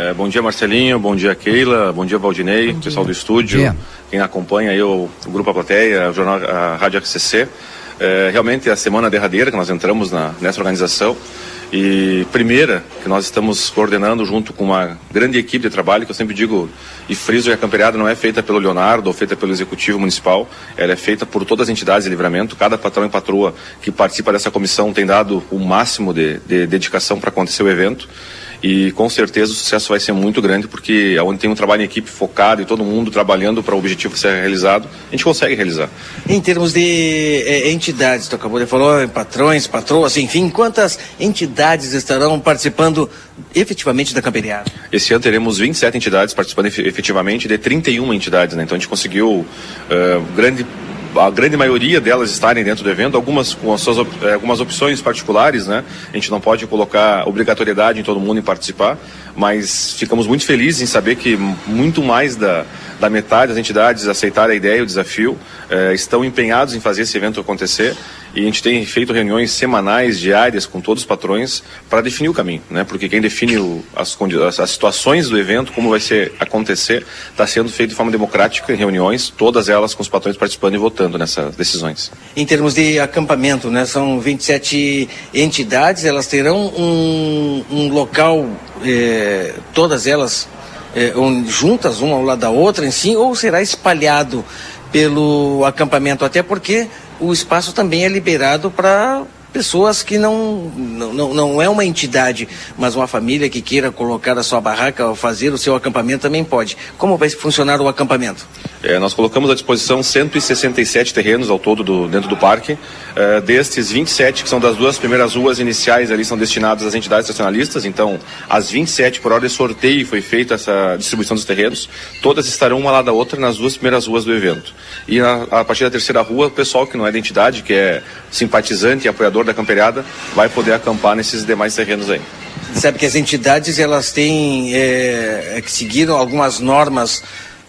É, bom dia, Marcelinho. Bom dia, Keila. Bom dia, Valdinei, bom pessoal do estúdio. Quem acompanha aí o, o Grupo A Plateia, o jornal, a Rádio RCC. É, realmente é a semana derradeira que nós entramos na, nessa organização e primeira que nós estamos coordenando junto com uma grande equipe de trabalho que eu sempre digo e friso que a camperiada não é feita pelo Leonardo ou feita pelo executivo municipal ela é feita por todas as entidades de livramento cada patrão e patroa que participa dessa comissão tem dado o máximo de, de dedicação para acontecer o evento e com certeza o sucesso vai ser muito grande porque onde tem um trabalho em equipe focado e todo mundo trabalhando para o objetivo ser realizado, a gente consegue realizar. Em termos de é, entidades, tu acabou de falar, patrões, patroas, enfim, quantas entidades estarão participando efetivamente da camperiada? Esse ano teremos 27 entidades participando efetivamente de 31 entidades, né? Então a gente conseguiu uh, grande a grande maioria delas estarem dentro do evento, algumas com as suas eh, algumas opções particulares, né? A gente não pode colocar obrigatoriedade em todo mundo em participar, mas ficamos muito felizes em saber que muito mais da, da metade das entidades aceitaram a ideia e o desafio, eh, estão empenhados em fazer esse evento acontecer e a gente tem feito reuniões semanais, diárias com todos os patrões para definir o caminho, né? Porque quem define o, as, as, situações do evento, como vai ser acontecer, está sendo feito de forma democrática em reuniões, todas elas com os patrões participando e votando nessas decisões. Em termos de acampamento, né? São 27 entidades, elas terão um, um local, eh, todas elas eh, juntas, uma ao lado da outra em si, ou será espalhado pelo acampamento? Até porque o espaço também é liberado para pessoas que não, não, não é uma entidade, mas uma família que queira colocar a sua barraca fazer o seu acampamento também pode. Como vai funcionar o acampamento? É, nós colocamos à disposição 167 terrenos ao todo do, dentro do parque. É, destes 27, que são das duas primeiras ruas iniciais ali, são destinados às entidades nacionalistas. Então, as 27, por ordem de sorteio, foi feita essa distribuição dos terrenos. Todas estarão uma lá da outra nas duas primeiras ruas do evento. E a, a partir da terceira rua, o pessoal que não é da entidade, que é simpatizante e apoiador da camperiada, vai poder acampar nesses demais terrenos aí. Sabe que as entidades elas têm é, é que seguir algumas normas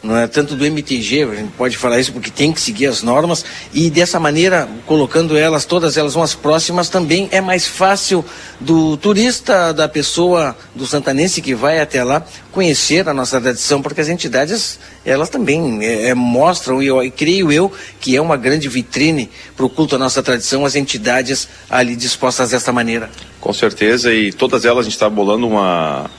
não é tanto do MTG, a gente pode falar isso porque tem que seguir as normas e dessa maneira, colocando elas, todas elas umas próximas, também é mais fácil do turista, da pessoa, do santanense que vai até lá, conhecer a nossa tradição, porque as entidades, elas também é, é mostram, e, eu, e creio eu, que é uma grande vitrine para o culto à nossa tradição, as entidades ali dispostas desta maneira. Com certeza, e todas elas a gente está bolando uma,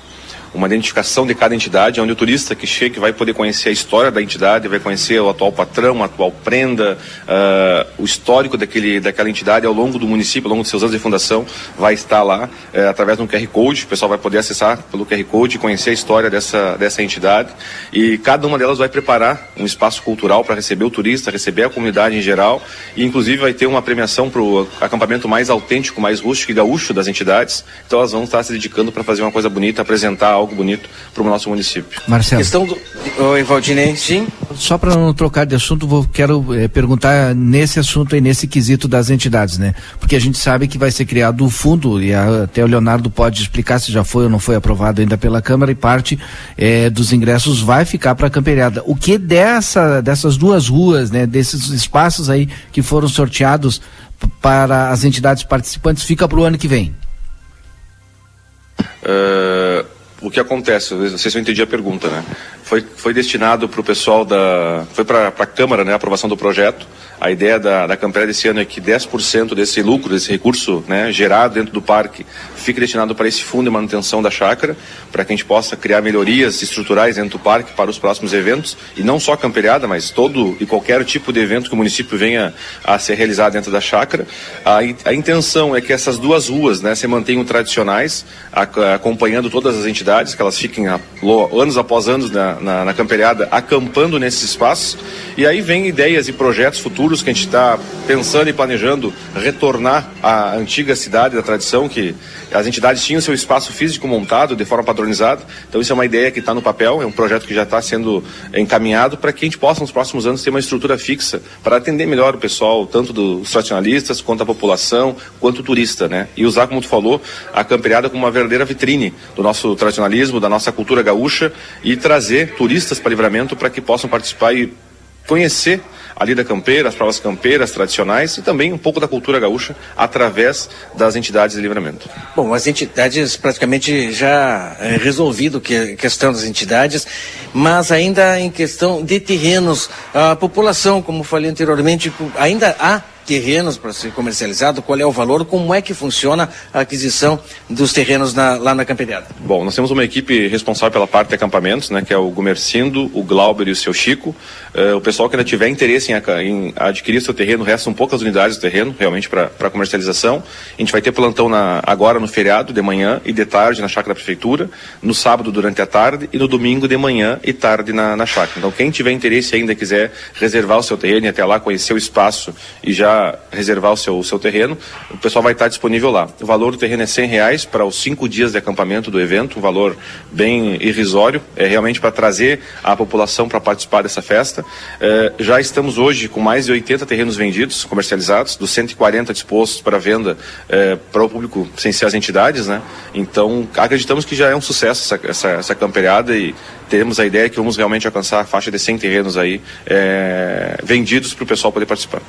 uma identificação de cada entidade, onde o turista que chega vai poder conhecer a história da entidade, vai conhecer o atual patrão, a atual prenda, uh, o histórico daquele, daquela entidade ao longo do município, ao longo dos seus anos de fundação, vai estar lá uh, através de um QR Code, o pessoal vai poder acessar pelo QR Code e conhecer a história dessa, dessa entidade. E cada uma delas vai preparar um espaço cultural para receber o turista, receber a comunidade em geral, e inclusive vai ter uma premiação para o acampamento mais autêntico, mais rústico e gaúcho das entidades. Então elas vão estar se dedicando para fazer uma coisa bonita, apresentar algo bonito para o nosso município. Marcelo. Questão do. Oi, Valdinei, sim. Só para não trocar de assunto, vou, quero é, perguntar nesse assunto e nesse quesito das entidades, né? Porque a gente sabe que vai ser criado o fundo, e a, até o Leonardo pode explicar se já foi ou não foi aprovado ainda pela Câmara, e parte é, dos ingressos vai ficar para a camperiada. O que dessa, dessas duas ruas, né? Desses espaços aí que foram sorteados para as entidades participantes, fica para o ano que vem? Uh, o que acontece, não sei se eu entendi a pergunta, né? Foi, foi destinado para o pessoal da. Foi para a Câmara, né? A aprovação do projeto. A ideia da, da desse ano é que 10% desse lucro, desse recurso né, gerado dentro do parque, fique destinado para esse fundo de manutenção da chácara, para que a gente possa criar melhorias estruturais dentro do parque para os próximos eventos, e não só a camperiada, mas todo e qualquer tipo de evento que o município venha a ser realizado dentro da chácara. A, a intenção é que essas duas ruas né, se mantenham tradicionais, a, acompanhando todas as entidades, que elas fiquem a, anos após anos na, na, na camperiada acampando nesses espaços, e aí vem ideias e projetos futuros que a gente está pensando e planejando retornar à antiga cidade da tradição, que as entidades tinham seu espaço físico montado de forma padronizada. Então isso é uma ideia que está no papel, é um projeto que já está sendo encaminhado para que a gente possa nos próximos anos ter uma estrutura fixa para atender melhor o pessoal, tanto dos tradicionalistas quanto a população, quanto o turista, né? E usar, como tu falou, a camperiada como uma verdadeira vitrine do nosso tradicionalismo, da nossa cultura gaúcha e trazer turistas para livramento para que possam participar e conhecer a lida campeira, as provas campeiras tradicionais e também um pouco da cultura gaúcha através das entidades de livramento. Bom, as entidades praticamente já é, resolvido que questão das entidades, mas ainda em questão de terrenos, a população, como falei anteriormente, ainda há terrenos para ser comercializado, qual é o valor, como é que funciona a aquisição dos terrenos na, lá na Camperiada? Bom, nós temos uma equipe responsável pela parte de acampamentos, né, que é o Gumercindo, o Glauber e o seu Chico. Uh, o pessoal que ainda tiver interesse em, em, adquirir seu terreno, restam poucas unidades do terreno, realmente, para comercialização. A gente vai ter plantão na, agora no feriado, de manhã e de tarde na chácara da prefeitura, no sábado durante a tarde e no domingo de manhã e tarde na, na chácara. Então, quem tiver interesse ainda quiser reservar o seu terreno e até lá conhecer o espaço e já reservar o seu, o seu terreno, o pessoal vai estar disponível lá. O valor do terreno é 100 reais para os cinco dias de acampamento do evento, um valor bem irrisório, é realmente para trazer a população para participar dessa festa. É, já estamos hoje com mais de 80 terrenos vendidos, comercializados, dos 140 dispostos para venda é, para o público sem ser as entidades, né? Então, acreditamos que já é um sucesso essa, essa, essa camperiada e temos a ideia que vamos realmente alcançar a faixa de 100 terrenos aí é, vendidos para o pessoal poder participar.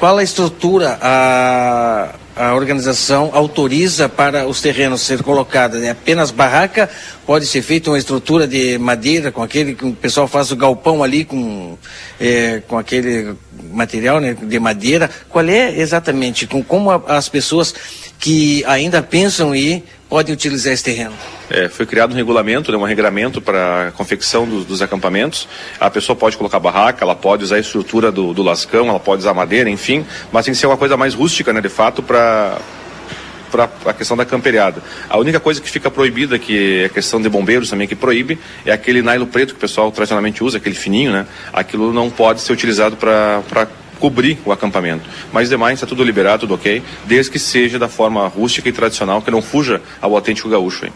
Qual a estrutura a, a organização autoriza para os terrenos ser colocados? É apenas barraca? Pode ser feita uma estrutura de madeira com aquele que o pessoal faz o galpão ali com, é, com aquele material né, de madeira? Qual é exatamente? Com, como a, as pessoas que ainda pensam em ir podem utilizar esse terreno? É, foi criado um regulamento, né, um regramento para a confecção dos, dos, acampamentos. A pessoa pode colocar barraca, ela pode usar a estrutura do, do lascão, ela pode usar madeira, enfim, mas tem que ser uma coisa mais rústica, né, de fato, para para a questão da camperiada. A única coisa que fica proibida, que é a questão de bombeiros também que proíbe, é aquele nylon preto que o pessoal tradicionalmente usa, aquele fininho, né? Aquilo não pode ser utilizado para cobrir o acampamento. Mas demais está tudo liberado, tudo ok, desde que seja da forma rústica e tradicional, que não fuja ao autêntico gaúcho. Hein?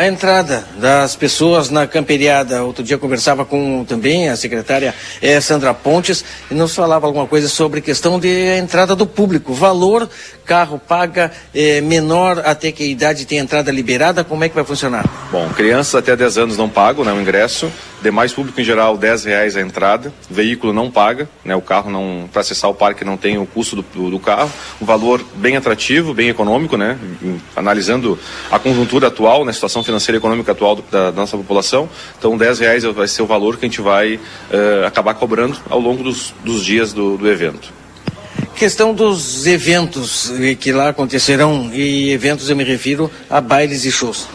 A entrada das pessoas na camperiada, outro dia conversava com também a secretária é, Sandra Pontes e nos falava alguma coisa sobre questão de entrada do público, valor, carro paga é, menor até que a idade tem entrada liberada, como é que vai funcionar? Bom, crianças até 10 anos não pagam né, o ingresso, demais público em geral 10 reais a entrada, veículo não paga, né, o carro não, para acessar o parque não tem o custo do, do, carro, um valor bem atrativo, bem econômico, né, analisando a conjuntura atual, né, situação financeira e econômica atual do, da, da, nossa população. Então, 10 reais vai ser o valor que a gente vai uh, acabar cobrando ao longo dos, dos dias do, do evento. Questão dos eventos que lá acontecerão, e eventos eu me refiro a bailes e shows.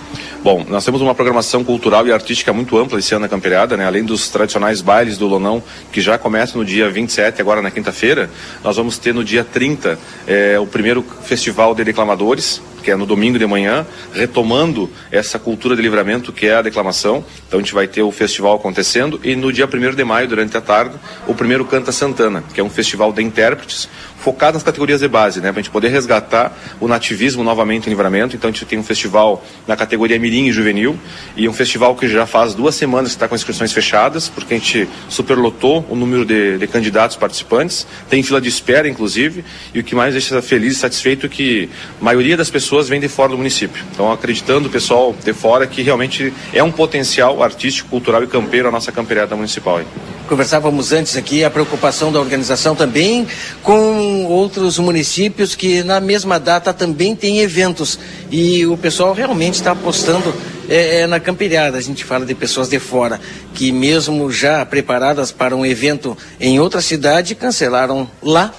Bom, nós temos uma programação cultural e artística muito ampla esse ano na Camperiada, né? Além dos tradicionais bailes do Lonão, que já começam no dia 27, agora na quinta-feira, nós vamos ter no dia 30 é, o primeiro festival de declamadores, que é no domingo de manhã, retomando essa cultura de livramento que é a declamação. Então a gente vai ter o festival acontecendo e no dia 1 de maio, durante a tarde, o primeiro Canta Santana, que é um festival de intérpretes focado nas categorias de base, né? Para a gente poder resgatar o nativismo novamente em livramento. Então a gente tem um festival na categoria Mirim e Juvenil e um festival que já faz duas semanas que está com inscrições fechadas, porque a gente superlotou o número de, de candidatos participantes, tem fila de espera, inclusive, e o que mais deixa feliz e satisfeito é que a maioria das pessoas pessoas vêm de fora do município. Então, acreditando o pessoal de fora que realmente é um potencial artístico, cultural e campeiro a nossa camperiada municipal. Aí. Conversávamos antes aqui a preocupação da organização também com outros municípios que na mesma data também tem eventos e o pessoal realmente está apostando é, é, na camperiada. A gente fala de pessoas de fora que mesmo já preparadas para um evento em outra cidade cancelaram lá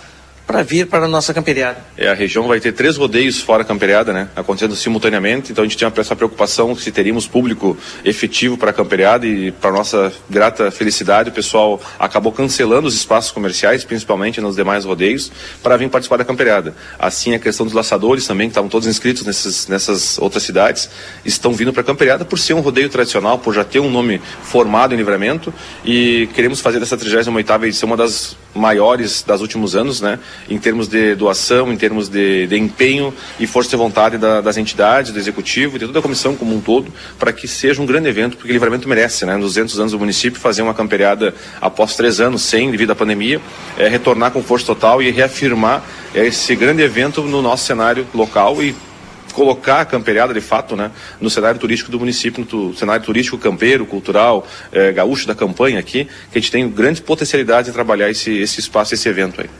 para vir para a nossa camperiada. É, a região vai ter três rodeios fora camperiada, né? Acontecendo simultaneamente, então a gente tinha essa preocupação se teríamos público efetivo para a camperiada e para nossa grata felicidade o pessoal acabou cancelando os espaços comerciais, principalmente nos demais rodeios, para vir participar da camperiada. Assim a questão dos laçadores também, que estavam todos inscritos nessas outras cidades, estão vindo para a camperiada por ser um rodeio tradicional, por já ter um nome formado em livramento e queremos fazer dessa 38ª edição uma das maiores das últimos anos, né? em termos de doação, em termos de, de empenho e força de vontade da, das entidades, do executivo de toda a comissão como um todo, para que seja um grande evento, porque o Livramento merece, né? Nos 200 anos do município, fazer uma camperiada após três anos sem, devido à pandemia, é, retornar com força total e reafirmar esse grande evento no nosso cenário local e colocar a camperiada de fato né, no cenário turístico do município, no cenário turístico campeiro, cultural, eh, gaúcho da campanha aqui, que a gente tem grande potencialidade em trabalhar esse, esse espaço, esse evento aí.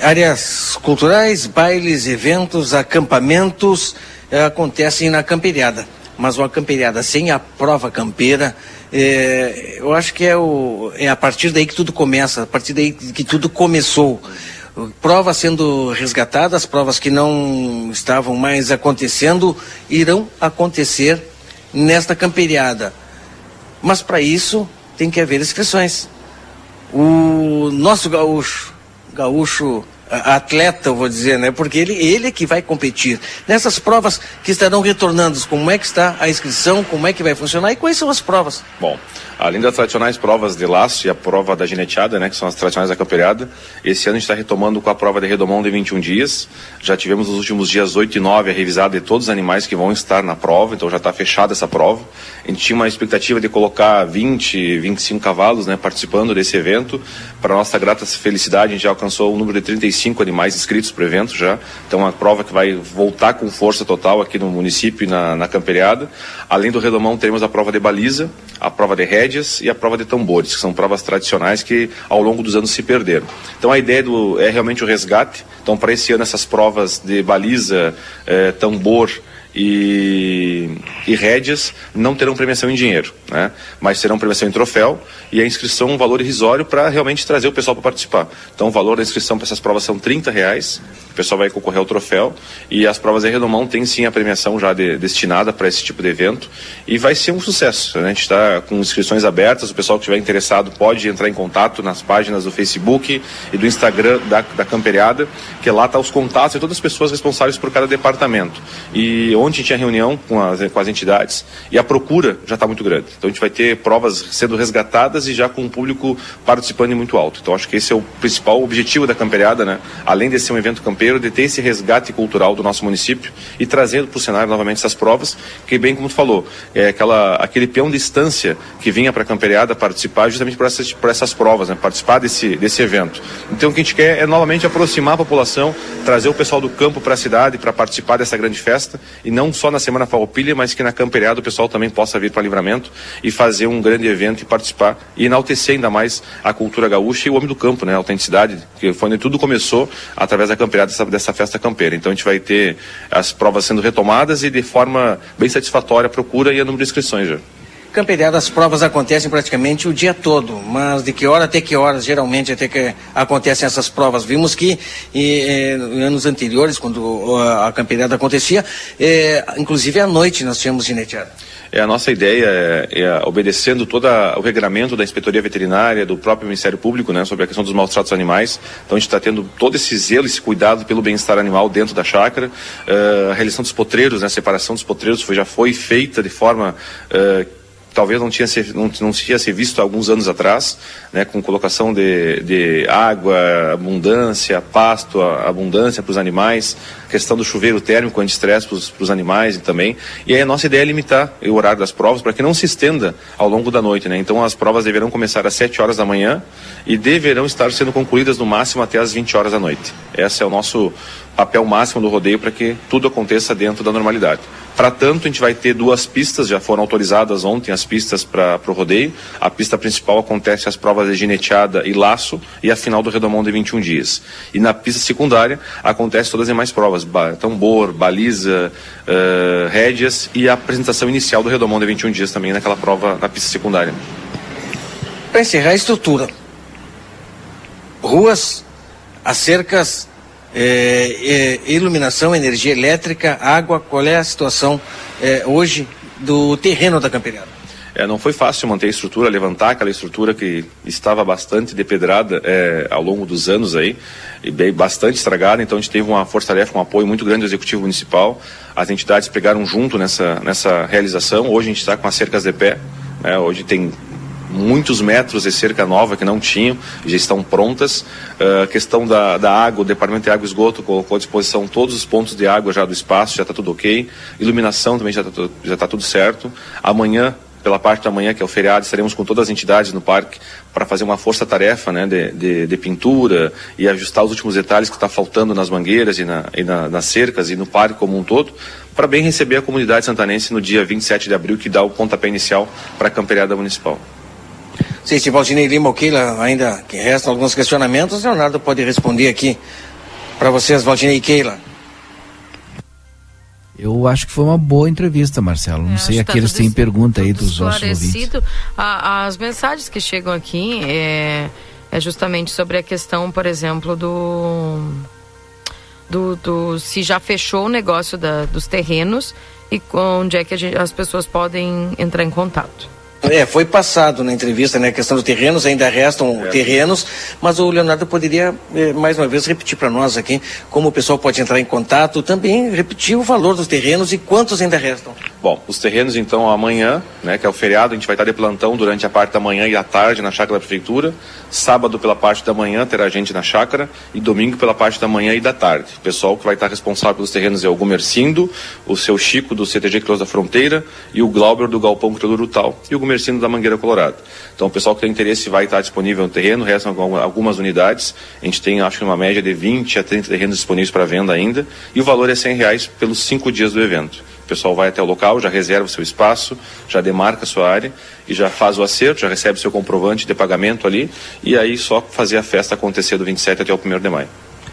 Áreas culturais, bailes, eventos, acampamentos eh, acontecem na camperiada. Mas uma camperiada sem a prova campeira, eh, eu acho que é, o, é a partir daí que tudo começa, a partir daí que tudo começou provas sendo resgatadas, provas que não estavam mais acontecendo, irão acontecer nesta camperiada. Mas para isso tem que haver inscrições. O nosso gaúcho, gaúcho atleta, eu vou dizer, né? Porque ele, ele é que vai competir. Nessas provas que estarão retornando, como é que está a inscrição, como é que vai funcionar e quais são as provas? Bom, Além das tradicionais provas de laço e a prova da gineteada, né, que são as tradicionais da camperiada, esse ano a gente está retomando com a prova de redomão de 21 dias. Já tivemos nos últimos dias 8 e 9 a revisada de todos os animais que vão estar na prova, então já está fechada essa prova. A gente tinha uma expectativa de colocar 20, 25 cavalos né, participando desse evento. Para nossa grata felicidade, a gente já alcançou um número de 35 animais inscritos para o evento já. Então, uma prova que vai voltar com força total aqui no município e na, na camperiada. Além do redomão, teremos a prova de baliza, a prova de rédeas e a prova de tambores, que são provas tradicionais que ao longo dos anos se perderam. Então a ideia do, é realmente o resgate. Então para esse ano essas provas de baliza, eh, tambor e, e rédeas não terão premiação em dinheiro, né? mas terão premiação em troféu e a inscrição um valor irrisório para realmente trazer o pessoal para participar. Então o valor da inscrição para essas provas são 30 reais, pessoal vai concorrer ao troféu e as provas em Redomão têm sim a premiação já de, destinada para esse tipo de evento e vai ser um sucesso. Né? A gente está com inscrições abertas, o pessoal que estiver interessado pode entrar em contato nas páginas do Facebook e do Instagram da, da Camperiada, que lá está os contatos de todas as pessoas responsáveis por cada departamento. E Ontem tinha reunião com as, com as entidades e a procura já está muito grande. Então a gente vai ter provas sendo resgatadas e já com o público participando muito alto. Então acho que esse é o principal objetivo da camperiada, né? Além de ser um evento campeiro, de ter esse resgate cultural do nosso município e trazendo para o cenário novamente essas provas, que bem como tu falou, é aquela, aquele peão de distância que vinha para a camperiada participar justamente por essas, por essas provas, né? participar desse, desse evento. Então o que a gente quer é novamente aproximar a população, trazer o pessoal do campo para a cidade para participar dessa grande festa e não só na Semana Farroupilha, mas que na Camperiada o pessoal também possa vir para Livramento e fazer um grande evento e participar e enaltecer ainda mais a cultura gaúcha e o homem do campo, né? A autenticidade, que foi onde tudo começou através da Camperiada, dessa, dessa festa campeira. Então a gente vai ter as provas sendo retomadas e de forma bem satisfatória a procura e a número de inscrições já. Camperiada, as provas acontecem praticamente o dia todo, mas de que hora até que horas, geralmente, até que acontecem essas provas? Vimos que em anos anteriores, quando a camperiada acontecia, é, inclusive à noite nós tínhamos gineteada. É, a nossa ideia é, é, obedecendo todo o regramento da Inspetoria Veterinária, do próprio Ministério Público, né, sobre a questão dos maus tratos animais. Então a gente está tendo todo esse zelo, esse cuidado pelo bem-estar animal dentro da chácara. Uh, a realização dos potreiros, né, a separação dos potreiros foi, já foi feita de forma uh, talvez não tinha, ser, não, não tinha se visto há alguns anos atrás, né, com colocação de, de água, abundância, pasto, abundância para os animais, questão do chuveiro térmico anti-estresse para os animais também. E aí a nossa ideia é limitar o horário das provas para que não se estenda ao longo da noite. Né? Então as provas deverão começar às 7 horas da manhã e deverão estar sendo concluídas no máximo até às 20 horas da noite. Esse é o nosso papel máximo do rodeio para que tudo aconteça dentro da normalidade. Para tanto, a gente vai ter duas pistas, já foram autorizadas ontem as pistas para o rodeio. A pista principal acontece as provas de gineteada e laço e a final do redomão de 21 dias. E na pista secundária acontece todas as demais provas, tambor, baliza, uh, rédeas e a apresentação inicial do redomão de 21 dias também naquela prova na pista secundária. Para encerrar a estrutura, ruas, as cercas é, é, iluminação, energia elétrica, água, qual é a situação é, hoje do terreno da camperiada? É, não foi fácil manter a estrutura, levantar aquela estrutura que estava bastante depedrada é, ao longo dos anos aí, e bem, bastante estragada, então a gente teve uma força-tarefa, um apoio muito grande do Executivo Municipal, as entidades pegaram junto nessa, nessa realização, hoje a gente está com as cercas de pé, né, hoje tem muitos metros de cerca nova que não tinham, já estão prontas. A uh, questão da, da água, o Departamento de Água e Esgoto colocou à disposição todos os pontos de água já do espaço, já está tudo ok. Iluminação também já está tá tudo certo. Amanhã pela parte da manhã, que é o feriado, estaremos com todas as entidades no parque para fazer uma força-tarefa né, de, de, de, pintura e ajustar os últimos detalhes que está faltando nas mangueiras e, na, e na, nas cercas e no parque como um todo, para bem receber a comunidade santanense no dia 27 de abril, que dá o pontapé inicial para a camperiada municipal. Sei se Valdinei Lima Keila ainda que restam alguns questionamentos, Leonardo pode responder aqui para vocês, Valdinei e Keila. Eu acho que foi uma boa entrevista, Marcelo. Não é, sei tá aqueles que têm pergunta aí dos nossos ouvintes. A, as mensagens que chegam aqui é, é justamente sobre a questão, por exemplo, do, do, do se já fechou o negócio da, dos terrenos e onde é que gente, as pessoas podem entrar em contato. É, foi passado na entrevista, né? A questão dos terrenos, ainda restam é. terrenos, mas o Leonardo poderia, eh, mais uma vez, repetir para nós aqui como o pessoal pode entrar em contato, também repetir o valor dos terrenos e quantos ainda restam. Bom, os terrenos, então, amanhã, né, que é o feriado, a gente vai estar de plantão durante a parte da manhã e à tarde na chácara da prefeitura. Sábado, pela parte da manhã, terá gente na chácara e domingo, pela parte da manhã e da tarde. O pessoal que vai estar responsável pelos terrenos é o Gumercindo, o seu Chico do CTG Close da Fronteira e o Glauber do Galpão Criador Tal e o Gumercindo da Mangueira Colorada. Então, o pessoal que tem interesse vai estar disponível no terreno, restam algumas unidades. A gente tem, acho que, uma média de 20 a 30 terrenos disponíveis para venda ainda. E o valor é 100 reais pelos cinco dias do evento. O pessoal vai até o local, já reserva o seu espaço, já demarca a sua área e já faz o acerto, já recebe seu comprovante de pagamento ali e aí só fazer a festa acontecer do 27 até o 1 de maio.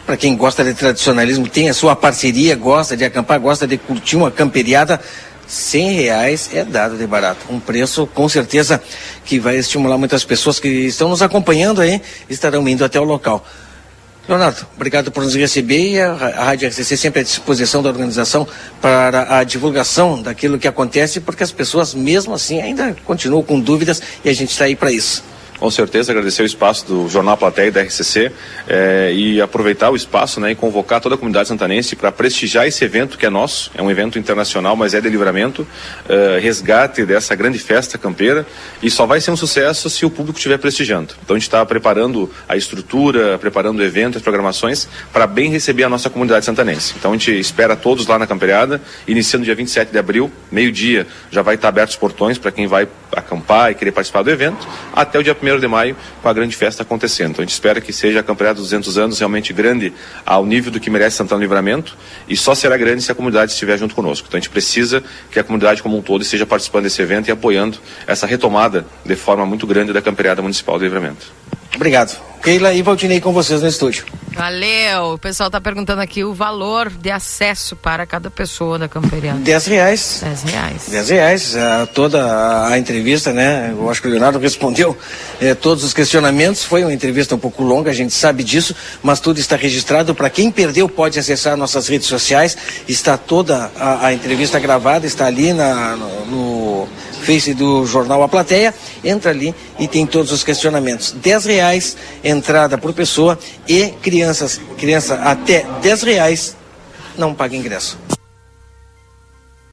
Para quem gosta de tradicionalismo, tem a sua parceria, gosta de acampar, gosta de curtir uma camperiada, cem reais é dado de barato. Um preço, com certeza, que vai estimular muitas pessoas que estão nos acompanhando aí, estarão indo até o local. Leonardo, obrigado por nos receber e a, a Rádio RCC sempre à disposição da organização para a divulgação daquilo que acontece, porque as pessoas, mesmo assim, ainda continuam com dúvidas e a gente está aí para isso com certeza agradecer o espaço do Jornal Platéia e da RCC é, e aproveitar o espaço né, e convocar toda a comunidade santanense para prestigiar esse evento que é nosso, é um evento internacional, mas é de livramento, é, resgate dessa grande festa campeira e só vai ser um sucesso se o público estiver prestigiando. Então a gente está preparando a estrutura, preparando o evento, as programações para bem receber a nossa comunidade santanense. Então a gente espera todos lá na camperiada, iniciando dia 27 de abril, meio-dia, já vai estar abertos os portões para quem vai acampar e querer participar do evento, até o dia 1 de maio, com a grande festa acontecendo. Então a gente espera que seja a campeonato dos 200 anos realmente grande ao nível do que merece Santana Livramento e só será grande se a comunidade estiver junto conosco. Então a gente precisa que a comunidade como um todo esteja participando desse evento e apoiando essa retomada de forma muito grande da campeonato municipal de Livramento. Obrigado. Keila e Valdinei com vocês no estúdio. Valeu. O pessoal está perguntando aqui o valor de acesso para cada pessoa da camperiana. 10 reais. 10 reais. 10 reais. Uh, toda a entrevista, né? Eu acho que o Leonardo respondeu eh, todos os questionamentos. Foi uma entrevista um pouco longa, a gente sabe disso, mas tudo está registrado. Para quem perdeu, pode acessar nossas redes sociais. Está toda a, a entrevista gravada, está ali na, no, no Face do Jornal A Plateia, entra ali e tem todos os questionamentos. 10 reais entrada por pessoa e crianças, criança até 10 reais não paga ingresso.